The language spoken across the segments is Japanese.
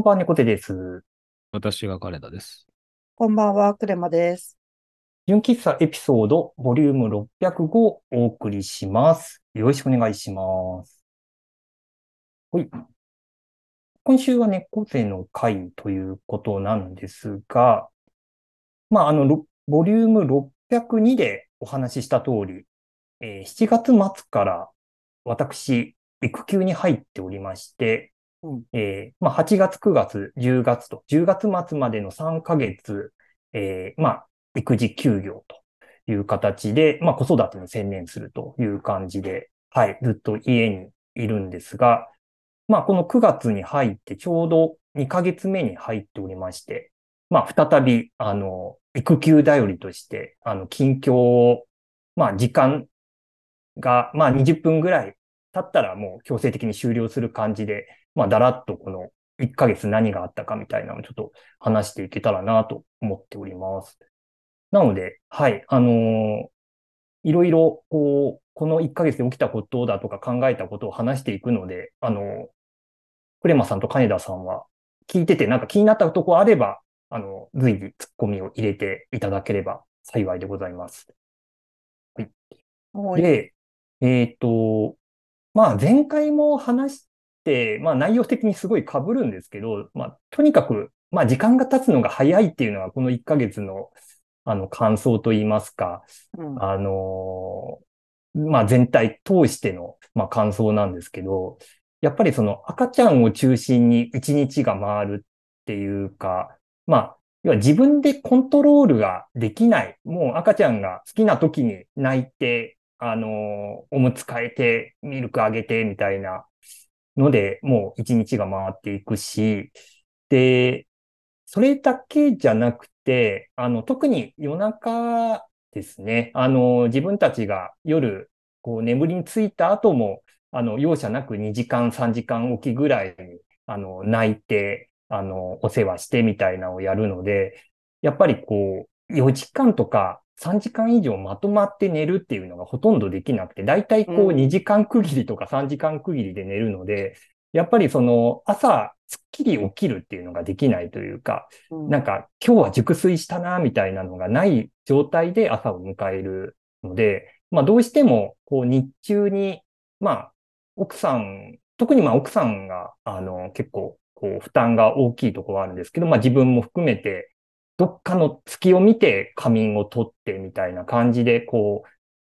こんばんは、猫背です。私が金田です。こんばんは、クレマです。純喫茶エピソード、ボリューム605をお送りします。よろしくお願いします。は。い。今週は。猫背の回ということなんですが、まあ、あの、ボリューム602でお話しした通り、えー7月末から私、育休に入っておりまして、うん。えーまあ、8月、9月、10月と、10月末までの3ヶ月、えーまあ、育児休業という形で、まあ、子育てに専念するという感じで、はい、ずっと家にいるんですが、まあ、この9月に入ってちょうど2ヶ月目に入っておりまして、まあ、再び、あの、育休頼りとして、あの、近況を、まあ、時間が、まあ、20分ぐらい経ったらもう強制的に終了する感じで、まあ、だらっとこの1ヶ月何があったかみたいなのをちょっと話していけたらなと思っております。なので、はい、あのーいろいろ、こう、この1ヶ月で起きたことだとか考えたことを話していくので、あのークレマさんと金田さんは聞いててなんか気になったとこあれば、あの、随時ツッコミを入れていただければ幸いでございます。はい。で、えっと、まあ前回も話して、まあ内容的にすごい被るんですけど、まあとにかく、まあ時間が経つのが早いっていうのがこの1ヶ月の、あの感想といいますか、うんあのまあ全体通しての、まあ感想なんですけど、やっぱりその赤ちゃんを中心に一日が回るっていうか、まあ、要は自分でコントロールができない。もう赤ちゃんが好きな時に泣いて、あのおむつ替えて、ミルクあげて、みたいなので、もう一日が回っていくし、で、それだけじゃなくて、あの、特に夜中ですね。あの、自分たちが夜、こう眠りについた後も、あの、容赦なく2時間、3時間おきぐらいに、あの、泣いて、あの、お世話してみたいなのをやるので、やっぱりこう、4時間とか3時間以上まとまって寝るっていうのがほとんどできなくて、だいたいこううん。2時間区切りとか3時間区切りで寝るので、やっぱりその朝すっきり起きるっていうのができないというか、うん。なんか今日は熟睡したな、みたいなのがない状態で朝を迎えるので、まあどうしてもこう日中に、まあ奥さん、特にまあ奥さんがあの結構こう負担が大きいところはあるんですけど、まあ自分も含めてどっかの月を見て仮眠を取ってみたいな感じで、こ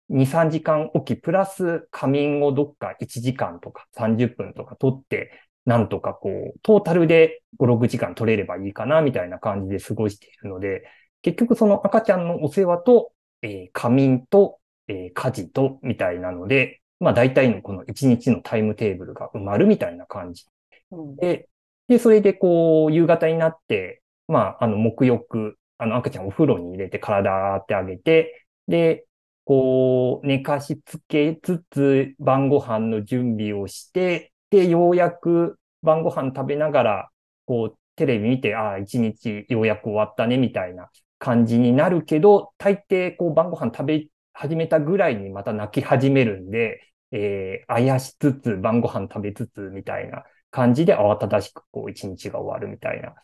う2、3時間おきプラス仮眠をどっか1時間とか30分とか取って、なんとかこう、トータルで5、6時間取れればいいかな、みたいな感じで過ごしているので、結局その赤ちゃんのお世話と、えー仮眠と、えー家事と、みたいなので、まあ大体のこの1日のタイムテーブルが埋まるみたいな感じ。うんで、で、それでこう、夕方になって、まあ、あの、沐浴、あの、赤ちゃんお風呂に入れて体ってあげて、で、こう、寝かしつけつつ、晩ご飯の準備をして、で、ようやく晩ご飯食べながら、こう、テレビ見て、ああ、一日ようやく終わったね、みたいな感じになるけど、大抵、こう、晩ご飯食べ始めたぐらいにまた泣き始めるんで、えー、あやしつつ、晩ご飯食べつつ、みたいな感じで慌ただしくこう一日が終わるみたいな。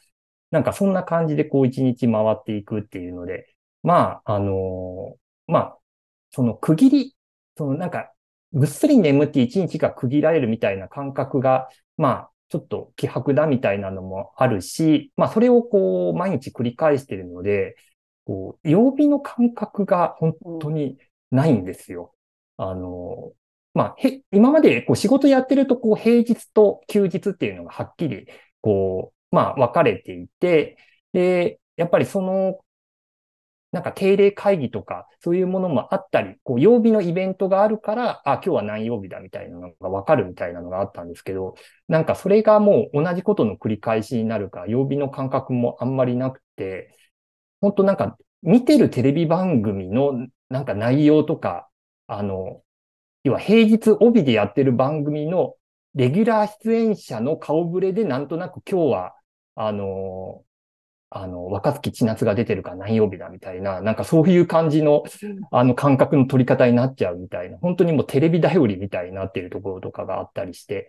なんかそんな感じでこう一日回っていくっていうので、まあ、あのーまあ、その区切り、そのなんか、ぐっすり眠って一日が区切られるみたいな感覚が、まあ、ちょっと希薄だみたいなのもあるし、まあ、それをこう、毎日繰り返してるので、こう、曜日の感覚が本当にないんですよ。あの、まあ、へ、今までこう仕事やってると、こう、平日と休日っていうのがはっきり、こう、まあ、分かれていて、で、やっぱりその、なんか定例会議とか、そういうものもあったり、こう、曜日のイベントがあるから、あ、今日は何曜日だみたいなのが分かるみたいなのがあったんですけど、なんかそれがもう同じことの繰り返しになるか、曜日の感覚もあんまりなくて、本当なんか見てるテレビ番組のなんか内容とか、あの、要は平日帯でやってる番組のレギュラー出演者の顔ぶれでなんとなく今日は、あの、あの、若月千夏が出てるから何曜日だみたいな、なんかそういう感じの、あの感覚の取り方になっちゃうみたいな、本当にもうテレビ頼りみたいになっているところとかがあったりして、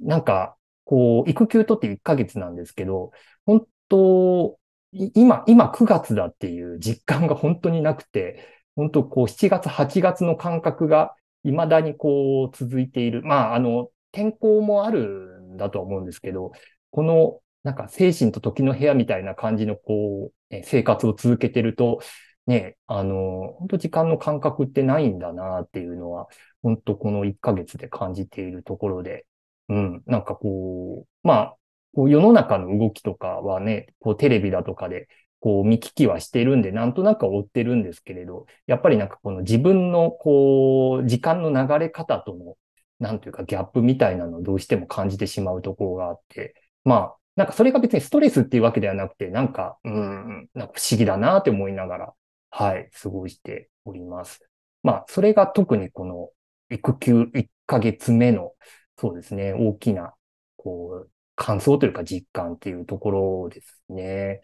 なんか、こう、育休取って1ヶ月なんですけど、本当、今、今9月だっていう実感が本当になくて、本当こう7月、8月の感覚が未だにこう続いている。まあ、あの、天候もあるんだと思うんですけど、このなんか精神と時の部屋みたいな感じのこう、生活を続けてると、ね、あの、本当時間の感覚ってないんだなっていうのは、本当この1ヶ月で感じているところで、うん、なんかこう、まあ、こう世の中の動きとかはね、こうテレビだとかで、こう見聞きはしてるんで、なんとなく追ってるんですけれど、やっぱりなんかこの自分のこう、時間の流れ方との、なんというかギャップみたいなのをどうしても感じてしまうところがあって、まあ、なんかそれが別にストレスっていうわけではなくて、なんか、うん、なんか不思議だなって思いながら、はい、過ごしております。まあ、それが特にこの育休1ヶ月目の、そうですね、大きな、こう、感想というか実感っていうところですね。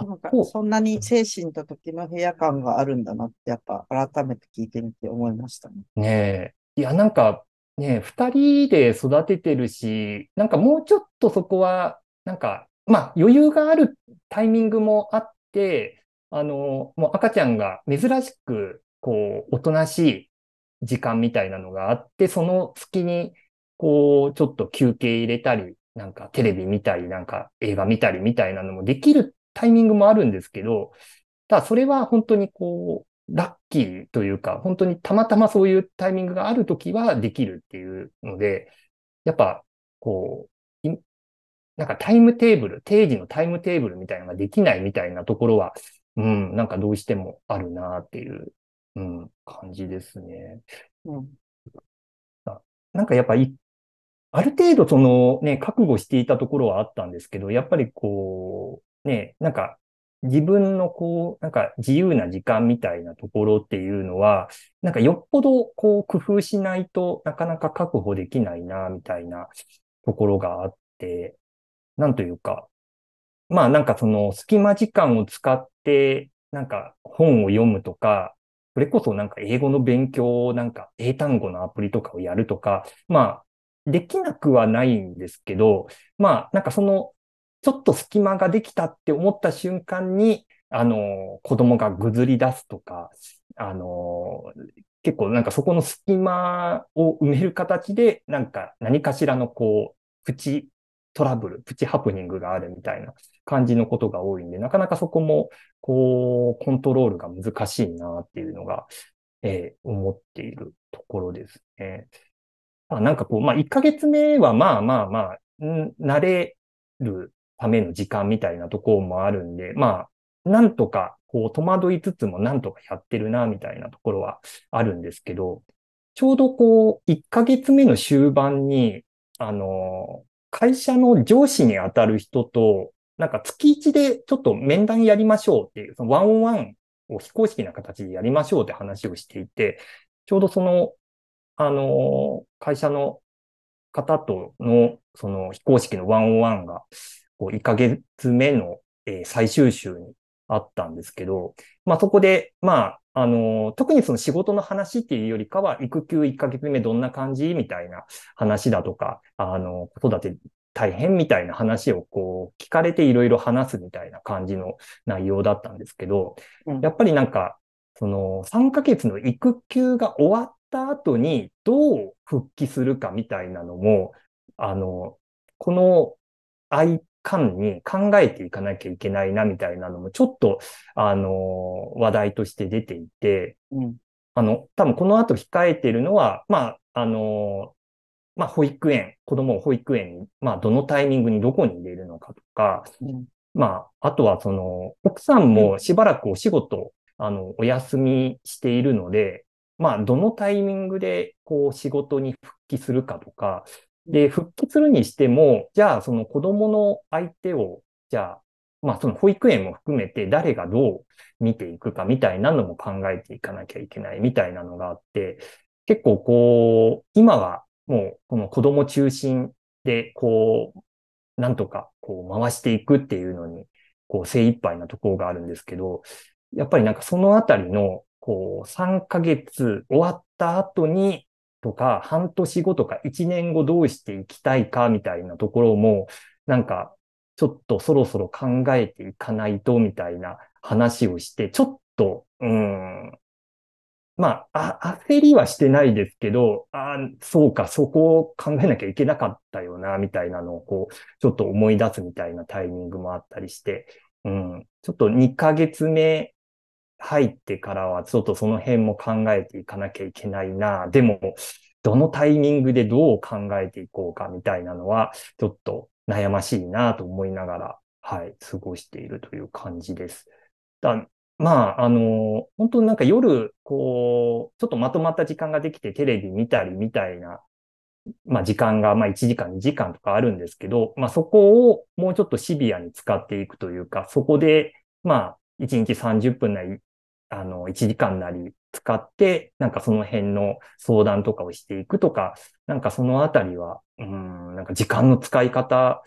なんかそんなに精神と時の部屋感があるんだなって、やっぱ改めて聞いてみて思いましたね。ねえ。いや、なんかね、二人で育ててるし、なんかもうちょっとそこは、なんか、まあ余裕があるタイミングもあって、あの、もう赤ちゃんが珍しく、こう、おとなしい時間みたいなのがあって、その隙に、こう、ちょっと休憩入れたり、なんかテレビ見たり、なんか映画見たりみたいなのもできるタイミングもあるんですけど、ただそれは本当にこう、ラッキーというか、本当にたまたまそういうタイミングがあるときはできるっていうので、やっぱ、こう、なんかタイムテーブル、定時のタイムテーブルみたいなのができないみたいなところは、うん、なんかどうしてもあるなっていう、うん、感じですね。うん、なんかやっぱり、ある程度そのね、覚悟していたところはあったんですけど、やっぱりこう、ね、なんか自分のこう、なんか自由な時間みたいなところっていうのは、なんかよっぽどこう工夫しないとなかなか確保できないな、みたいなところがあって、なんというか、まあなんかその隙間時間を使って、なんか本を読むとか、それこそなんか英語の勉強を、なんか英単語のアプリとかをやるとか、まあ、できなくはないんですけど、まあ、なんかその、ちょっと隙間ができたって思った瞬間に、あの、子供がぐずり出すとか、あの、結構なんかそこの隙間を埋める形で、なんか何かしらのこう、プチトラブル、プチハプニングがあるみたいな感じのことが多いんで、なかなかそこも、こう、コントロールが難しいなっていうのが、えー、思っているところですね。あなんかこう、まあ、1ヶ月目はまあまあまあ、慣れるための時間みたいなところもあるんで、まあ、なんとか、こう、戸惑いつつもなんとかやってるな、みたいなところはあるんですけど、ちょうどこう、1ヶ月目の終盤に、あの、会社の上司に当たる人と、なんか月一でちょっと面談やりましょうっていう、そのワンオンワンを非公式な形でやりましょうって話をしていて、ちょうどその、あの、会社の方との、その非公式のワンオンワンが、こう、1ヶ月目の、えー、最終週にあったんですけど、まあそこで、まあ、あの、特にその仕事の話っていうよりかは、育休1ヶ月目どんな感じ？みたいな話だとか、あの、子育て大変？みたいな話をこう聞かれていろいろ話すみたいな感じの内容だったんですけど、うん、やっぱりなんか、その3ヶ月の育休が終わった後にどう復帰するかみたいなのも、あの、この間に考えていかなきゃいけないなみたいなのもちょっと、あの、話題として出ていて、うん、あの、多分この後控えているのは、まあ、あの、まあ、保育園、子供を保育園に、まあ、どのタイミングにどこに入れるのかとか、うん、まあ、あとはその、奥さんもしばらくお仕事、あの、お休みしているので、まあ、どのタイミングで、こう、仕事に復帰するかとか、で、復帰するにしても、じゃあその子供の相手を、じゃあ、まあその保育園も含めて誰がどう見ていくかみたいなのも考えていかなきゃいけないみたいなのがあって、結構こう、今はもうこの子供中心でこう、なんとかこう回していくっていうのに、こう精一杯なところがあるんですけど、やっぱりなんかそのあたりの、こう、3ヶ月終わった後にとか、半年後とか1年後どうしていきたいかみたいなところも、なんか、ちょっとそろそろ考えていかないとみたいな話をして、ちょっと、うん、まあ、あ、焦りはしてないですけど、あそうか、そこを考えなきゃいけなかったよな、みたいなのを、こう、ちょっと思い出すみたいなタイミングもあったりして、うん、ちょっと2ヶ月目入ってからは、ちょっとその辺も考えていかなきゃいけないな。でも、どのタイミングでどう考えていこうかみたいなのは、ちょっと悩ましいなと思いながら、はい、過ごしているという感じです。だまあ、あの、本当になんか夜、こう、ちょっとまとまった時間ができてテレビ見たりみたいな、まあ時間が、まあ1時間、2時間とかあるんですけど、まあそこをもうちょっとシビアに使っていくというか、そこで、まあ1日30分なり、あの、1時間なり使って、なんかその辺の相談とかをしていくとか、なんかそのあたりは、うん、なんか時間の使い方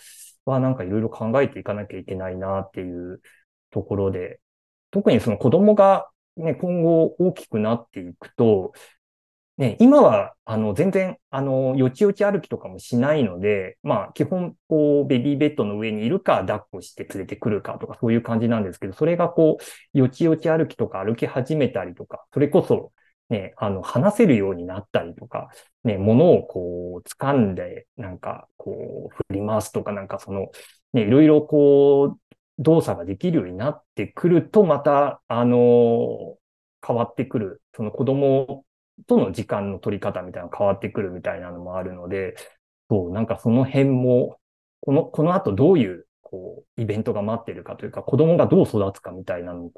はなんかいろいろ考えていかなきゃいけないなっていうところで、特にその子供がね、今後大きくなっていくと、ね、今は、あの、全然、あの、よちよち歩きとかもしないので、まあ、基本、こう、ベビーベッドの上にいるか、抱っこして連れてくるかとか、そういう感じなんですけど、それがこう、よちよち歩きとか歩き始めたりとか、それこそ、ね、あの、話せるようになったりとか、ね、物をこう、掴んで、なんか、こう、振り回すとか、なんかその、ね、いろいろこう、動作ができるようになってくると、また、あの、変わってくる。その子供との時間の取り方みたいなの変わってくるみたいなのもあるので、そう、なんかその辺も、この、この後どういう、こう、イベントが待ってるかというか、子供がどう育つかみたいなのを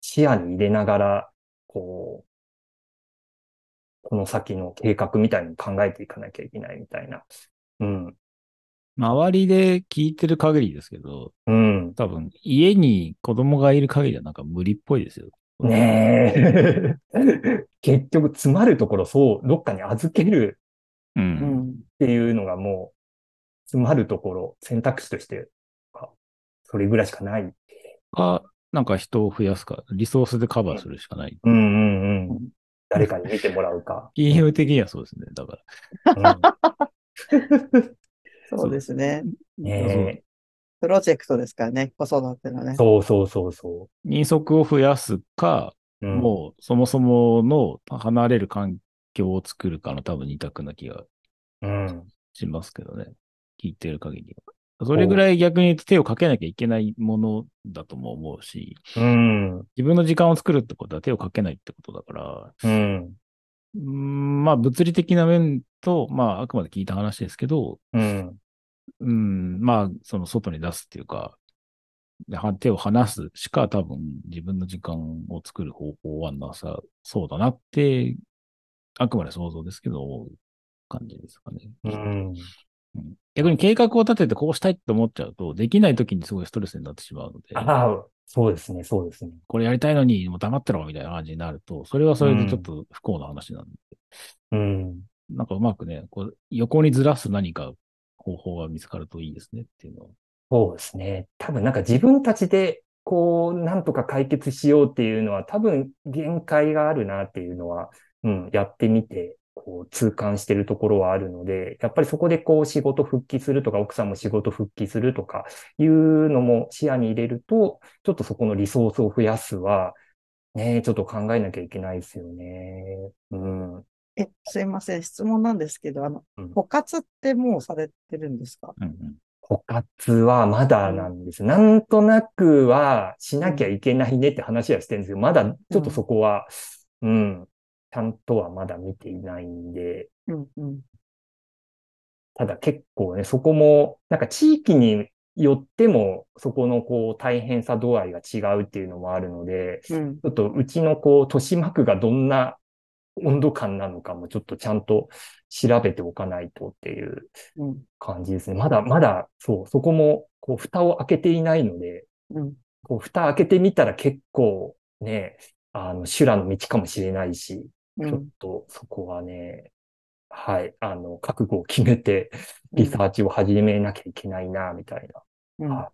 視野に入れながら、こう、この先の計画みたいに考えていかなきゃいけないみたいな。うん。周りで聞いてる限りですけど、うん。多分、家に子供がいる限りはなんか無理っぽいですよ。ねえ。結局、詰まるところ、そう、どっかに預けるうん。っていうのがもう、詰まるところ、選択肢として、それぐらいしかない。か、なんか人を増やすか、リソースでカバーするしかない。うんうんうん。誰かに見てもらうか。金融的にはそうですね、だから。う んそうですね。ねプロジェクトですからね、子育てのね。そうそうそうそう。人足を増やすか、うん、もうそもそもの離れる環境を作るかの多分二択な気がしますけどね。聞いてる限りは。それぐらい逆に手をかけなきゃいけないものだとも思うし、うん、自分の時間を作るってことは手をかけないってことだから、うん、うんまあ物理的な面と、まあ、あくまで聞いた話ですけど、うん。うん、まあ、その外に出すっていうか、手を離すしか多分自分の時間を作る方法はなさそうだなって、あくまで想像ですけど、思う感じですかね。うん。逆に計画を立ててこうしたいって思っちゃうと、できない時にすごいストレスになってしまうので。ああ、そうですね、そうですね。これやりたいのに、もう黙ってろみたいな感じになると、それはそれでちょっと不幸な話なんで。うん。なんかうまくね、こう横にずらす何か方法が見つかるといいですねっていうのは。そうですね。多分なんか自分たちでこう、なんとか解決しようっていうのは多分限界があるなっていうのは、うん、やってみて、こう、痛感してるところはあるので、やっぱりそこでこう、仕事復帰するとか、奥さんも仕事復帰するとかいうのも視野に入れると、ちょっとそこのリソースを増やすは、ね、ちょっと考えなきゃいけないですよね。うん。え、すいません。質問なんですけど、あの、うん、補活ってもうされてるんですか、うんうん、補活はまだなんです。うん、なんとなくはしなきゃいけないねって話はしてるんですけど、まだちょっとそこは、うん、うん、ちゃんとはまだ見ていないんで、うんうん、ただ結構ね、そこも、なんか地域によっても、そこのこう大変さ度合いが違うっていうのもあるので、うん、ちょっとうちのこう、豊島区がどんな温度感なのかもちょっとちゃんと調べておかないとっていう感じですね。うん、まだ、まだ、そう、そこも、こう、蓋を開けていないので、うん、こう、蓋開けてみたら結構ね、あの、修羅の道かもしれないし、ちょっとそこはね、はい、あの、覚悟を決めて、リサーチを始めなきゃいけないな、みたいな。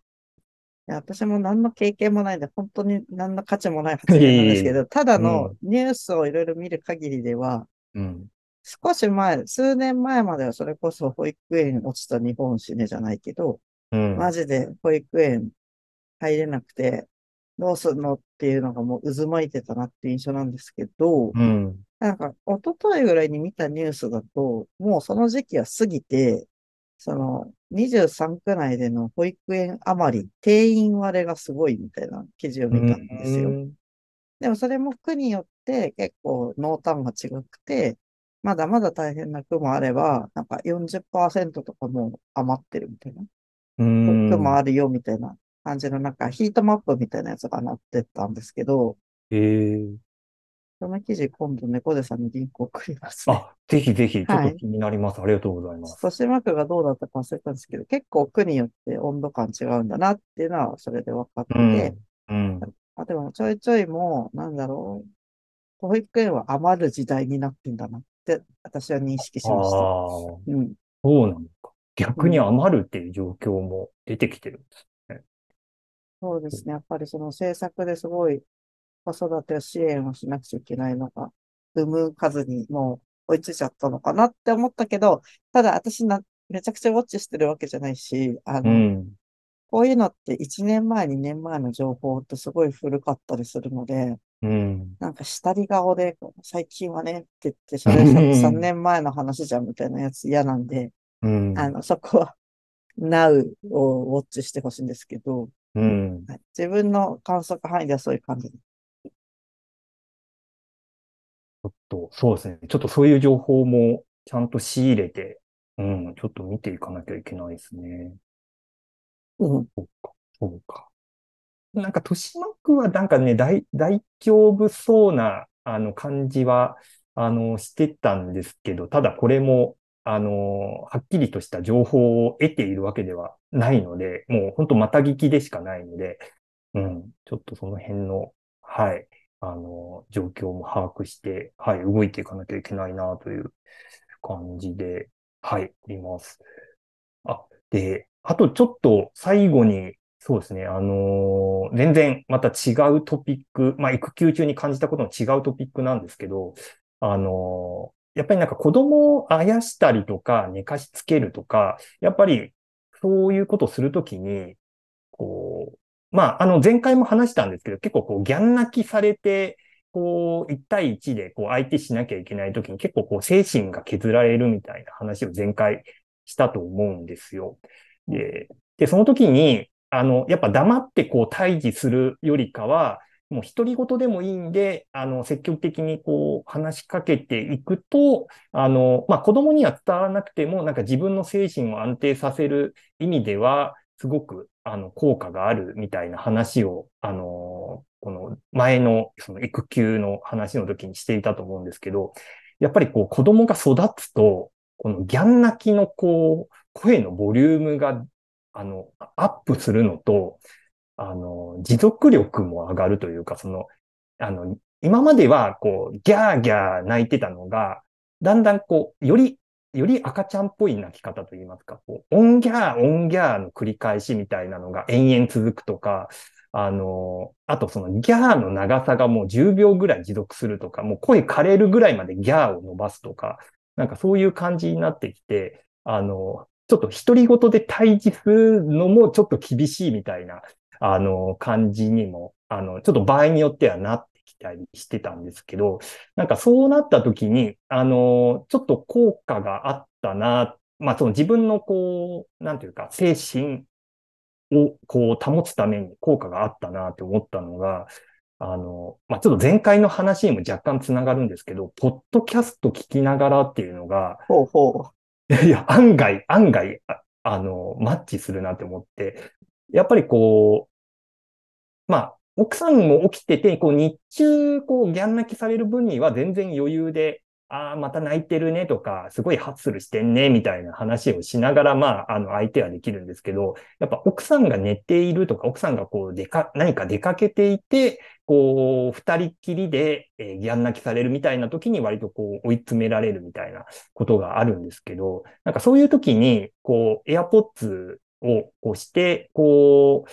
はいや私も何の経験もないんで、本当に何の価値もない発言なんですけど、ただのニュースをいろいろ見る限りでは、うん、少し前、数年前まではそれこそ保育園落ちた日本死ねじゃないけど、うん、マジで保育園入れなくて、どうすんのっていうのがもう渦巻いてたなって印象なんですけど、うん、なんか、一昨日ぐらいに見たニュースだと、もうその時期は過ぎて、その、23区内での保育園余り、定員割れがすごいみたいな記事を見たんですよ。でもそれも区によって結構濃淡が違くて、まだまだ大変な区もあれば、なんか40%とかも余ってるみたいな。区もあるよみたいな感じの、なんかヒートマップみたいなやつがなってたんですけど、えー、その記事今度猫背さんに銀行送りますね。あ、ぜひぜひ、ちょっと気になります。はい、ありがとうございます。豊島区がどうだったか忘れたんですけど、結構区によって温度感違うんだなっていうのはそれで分かって、うん、うん、あでもちょいちょいもう、なんだろう、保育園は余る時代になってんだなって私は認識しました。うん、そうなのか。逆に余るっていう状況も出てきてるんですね。そうですね。やっぱりその政策ですごい子育て支援をしなくちゃいけないのが、産む数にもう追いついちゃったのかなって思ったけど、ただ私な、めちゃくちゃウォッチしてるわけじゃないし、あの、うん、こういうのって1年前、2年前の情報ってすごい古かったりするので、うん、なんか下り顔で、最近はねって言って、それ3年前の話じゃんみたいなやつ嫌なんで、うん、あの、そこは Now をウォッチしてほしいんですけど、うん、自分の観測範囲ではそういう感じちょっと、そうですね。ちょっとそういう情報もちゃんと仕入れて、うん、ちょっと見ていかなきゃいけないですね。うん。そうか、そうか。なんか、豊島区はなんかね、大、大丈夫そうな、あの、感じは、あの、してたんですけど、ただこれも、あの、はっきりとした情報を得ているわけではないので、もう本当また聞きでしかないので、うん、ちょっとその辺の、はい、あの、状況も把握して、はい、動いていかなきゃいけないなという感じで、はい、います。あ、で、あとちょっと最後に、そうですね、あのー、全然また違うトピック、まあ、育休中に感じたことの違うトピックなんですけど、あのー、やっぱりなんか子供をあやしたりとか寝かしつけるとか、やっぱりそういうことをするときに、こう、まあ、あの、前回も話したんですけど、結構こう、ギャン泣きされて、こう、1対1でこう、相手しなきゃいけないときに結構こう、精神が削られるみたいな話を前回したと思うんですよ。で、で、その時に、あの、やっぱ黙ってこう、対峙するよりかは、もう独り言でもいいんで、あの、積極的にこう、話しかけていくと、あの、まあ、子供には伝わらなくても、なんか自分の精神を安定させる意味では、すごく、あの、効果があるみたいな話を、あの、この前の、その育休の話の時にしていたと思うんですけど、やっぱりこう、子供が育つと、このギャン泣きのこう、声のボリュームが、あの、アップするのと、あの、持続力も上がるというか、その、あの、今までは、こう、ギャーギャー泣いてたのが、だんだんこう、よりより赤ちゃんっぽい泣き方といいますか、こう、オンギャー、オンギャーの繰り返しみたいなのが延々続くとか、あの、あとそのギャーの長さがもう10秒ぐらい持続するとか、もう声枯れるぐらいまでギャーを伸ばすとか、なんかそういう感じになってきて、あの、ちょっと独り言で対峙するのもちょっと厳しいみたいな、あの、感じにも、あの、ちょっと場合によってはなっきたりしてたんですけど、なんかそうなった時に、あの、ちょっと効果があったな、まあその自分のこう、なんていうか、精神をこう保つために効果があったなって思ったのが、あの、まあ、ちょっと前回の話にも若干つながるんですけど、ポッドキャスト聞きながらっていうのが、ほうほう。いや、案外、案外、ああの、マッチするなって思って、やっぱりこう、まあ、奥さんも起きてて、こう日中、こうギャン泣きされる分には全然余裕で、ああ、また泣いてるねとか、すごいハッスルしてんね、みたいな話をしながら、まあ、あの、相手はできるんですけど、やっぱ奥さんが寝ているとか、奥さんがこう、でか、何か出かけていて、こう、二人きりで、えー、ギャン泣きされるみたいな時に割とこう、追い詰められるみたいなことがあるんですけど、なんかそういう時に、こう、エアポッツをこうして、こう、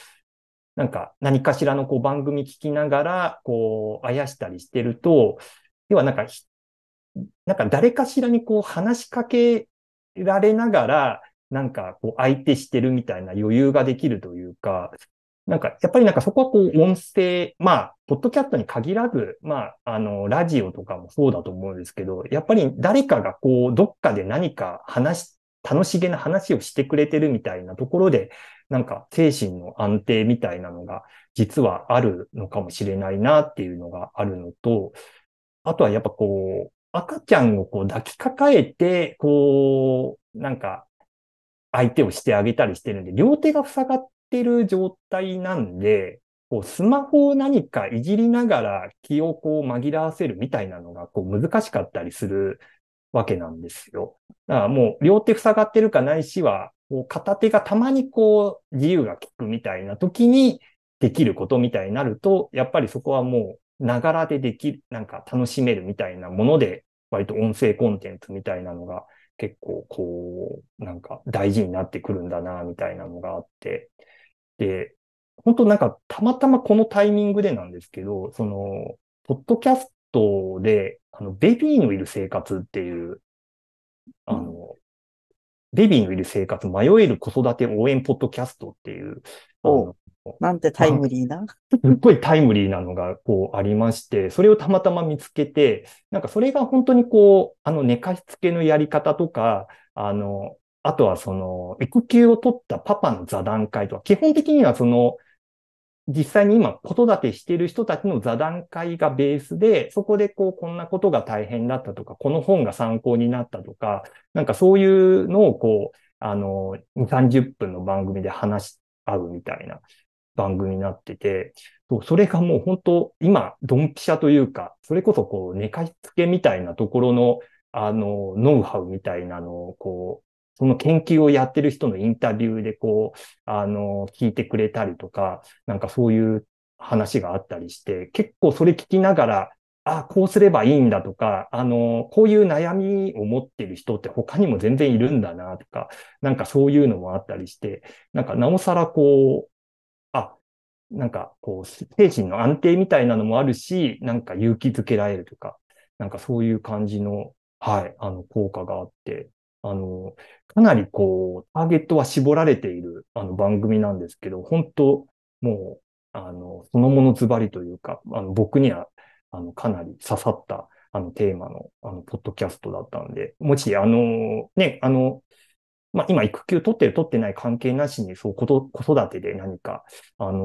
なんか何かしらのこう番組聞きながら、こう、あやしたりしてると、要はなんかなんか誰かしらにこう話しかけられながら、なんかこう相手してるみたいな余裕ができるというか、なんか、やっぱりなんかそこはこう音声、まあ、ポッドキャストに限らず、まあ、あの、ラジオとかもそうだと思うんですけど、やっぱり誰かがこう、どっかで何か話楽しげな話をしてくれてるみたいなところで、なんか精神の安定みたいなのが実はあるのかもしれないなっていうのがあるのと、あとはやっぱこう、赤ちゃんをこう抱きかかえて、こう、なんか相手をしてあげたりしてるんで、両手が塞がってる状態なんで、こうスマホを何かいじりながら気をこう紛らわせるみたいなのがこう難しかったりするわけなんですよ。だからもう両手塞がってるかないしは、こう片手がたまにこう自由が利くみたいな時にできることみたいになると、やっぱりそこはもうながらでできる、なんか楽しめるみたいなもので、割と音声コンテンツみたいなのが結構こう、なんか大事になってくるんだな、みたいなのがあって。で、本当なんかたまたまこのタイミングでなんですけど、その、ポッドキャストで、あの、ベビーのいる生活っていう、あの、ベビーのいる生活、迷える子育て応援ポッドキャストっていう、なんてタイムリーな？すっごいタイムリーなのがこうありまして、それをたまたま見つけて、なんかそれが本当にこう、あの寝かしつけのやり方とか、あの、あとはその育休を取ったパパの座談会とか、基本的にはその、実際に今子育てしている人たちの座談会がベースで、そこでこう、こんなことが大変だったとか、この本が参考になったとか、なんかそういうのをこう、あの、2、30分の番組で話し合うみたいな番組になってて、それがもう本当、今、ドンピシャというか、それこそこう、寝かしつけみたいなところの、あの、ノウハウみたいなのを、こう、その研究をやってる人のインタビューでこう、あの、聞いてくれたりとか、なんかそういう話があったりして、結構それ聞きながら、あ、こうすればいいんだとか、あの、こういう悩みを持ってる人って他にも全然いるんだなとか、なんかそういうのもあったりして、なんかなおさらこう、あ、なんかこう、精神の安定みたいなのもあるし、なんか勇気づけられるとか、なんかそういう感じの、はい、あの、効果があって、あの、かなりこう、ターゲットは絞られている、あの、番組なんですけど、本当もう、あの、そのものズバリというか、あの、僕には、あの、かなり刺さった、あの、テーマの、あの、ポッドキャストだったんで、もし、あの、ね、あの、まあ、今、育休取ってる取ってない関係なしに、そう、子育てで何か、あの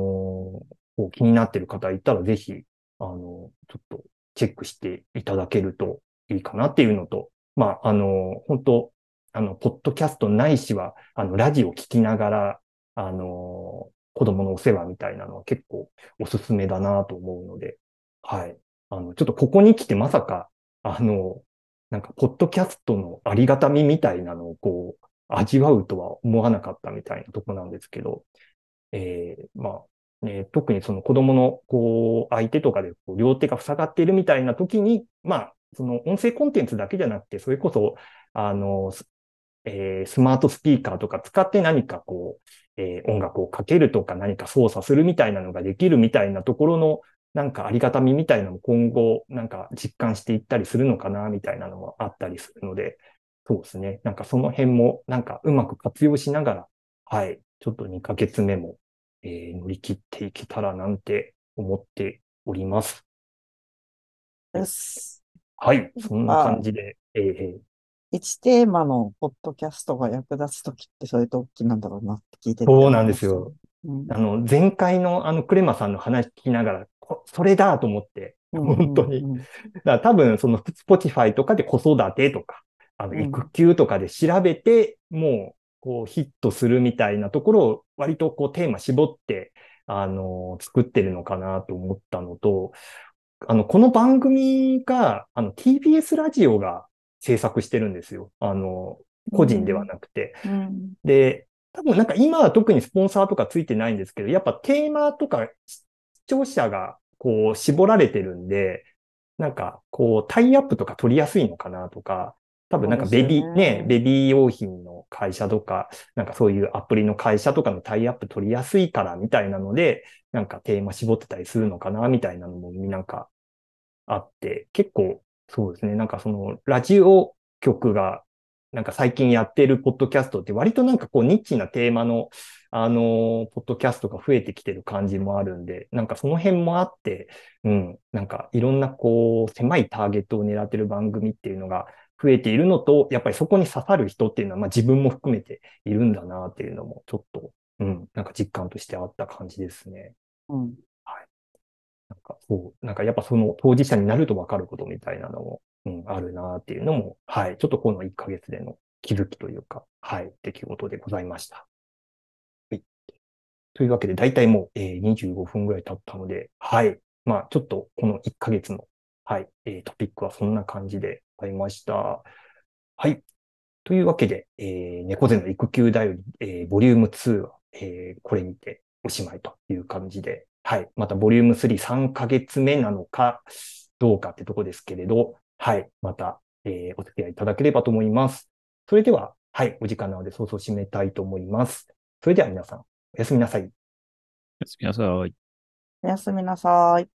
こう気になってる方いたら、ぜひ、あの、ちょっとチェックしていただけるといいかなっていうのと、まあ、あの、本当あの、ポッドキャストないしは、あの、ラジオ聞きながら、あの、子供のお世話みたいなのは結構おすすめだなと思うので、はい。あの、ちょっとここに来てまさか、あの、なんか、ポッドキャストのありがたみみたいなのをこう、味わうとは思わなかったみたいなとこなんですけど、えー、まあ、ね、特にその子供の、こう、相手とかでこう両手が塞がっているみたいな時に、まあ、その音声コンテンツだけじゃなくて、それこそ、あの、えー、スマートスピーカーとか使って何かこう、えー、音楽をかけるとか何か操作するみたいなのができるみたいなところの、なんかありがたみみたいなのも今後、なんか実感していったりするのかな、みたいなのもあったりするので、そうですね。なんかその辺も、なんかうまく活用しながら、はい、ちょっと2ヶ月目も、えー、乗り切っていけたらなんて思っております。です。はい、そんな感じで、えー、1テーマのポッドキャストが役立つときってそれと大きなんだろうなって聞いてそうなんですよ。うん、あの、前回のあのクレマさんの話聞きながら、それだと思って、本当に。だから多分その Spotify とかで子育てとか、あの育休とかで調べて、うん、もうこうヒットするみたいなところを割とこうテーマ絞って、あの、作ってるのかなと思ったのと、あの、この番組が、あの、TBS ラジオが制作してるんですよ。あの、個人ではなくて。うん、で、多分なんか今は特にスポンサーとかついてないんですけど、やっぱテーマとか視聴者がこう絞られてるんで、なんかこうタイアップとか取りやすいのかなとか、多分なんかベビー、ね、ね、ベビー用品の会社とか、なんかそういうアプリの会社とかのタイアップ取りやすいからみたいなので、なんかテーマ絞ってたりするのかなみたいなのもなんかあって、結構そうですね。なんかその、ラジオ局が、なんか最近やってるポッドキャストって割となんかこうニッチなテーマの、あの、ポッドキャストが増えてきてる感じもあるんで、なんかその辺もあって、うん、なんかいろんなこう、狭いターゲットを狙ってる番組っていうのが増えているのと、やっぱりそこに刺さる人っていうのは、まあ自分も含めているんだなっていうのも、ちょっと、うん、なんか実感としてあった感じですね。うん。なんかそう、なんかやっぱその当事者になるとわかることみたいなのも、うん、あるなっていうのも、はい。ちょっとこの1ヶ月での気づきというか、はい、出来事でございました。はい。というわけで、だいたいもう、えー、25分ぐらい経ったので、はい。まあ、ちょっとこの1ヶ月の、はい、えー、トピックはそんな感じでありました。はい。というわけで、えー、猫背の育休だより、えー、ボリューム2は、えー、これにておしまいという感じで、はい。またボリューム3、3ヶ月目なのか、どうかってとこですけれど、はい。また、えー、お付き合いいただければと思います。それでは、はい。お時間なので、早々締めたいと思います。それでは皆さん、おやすみなさい。おやすみなさい。おやすみなさい。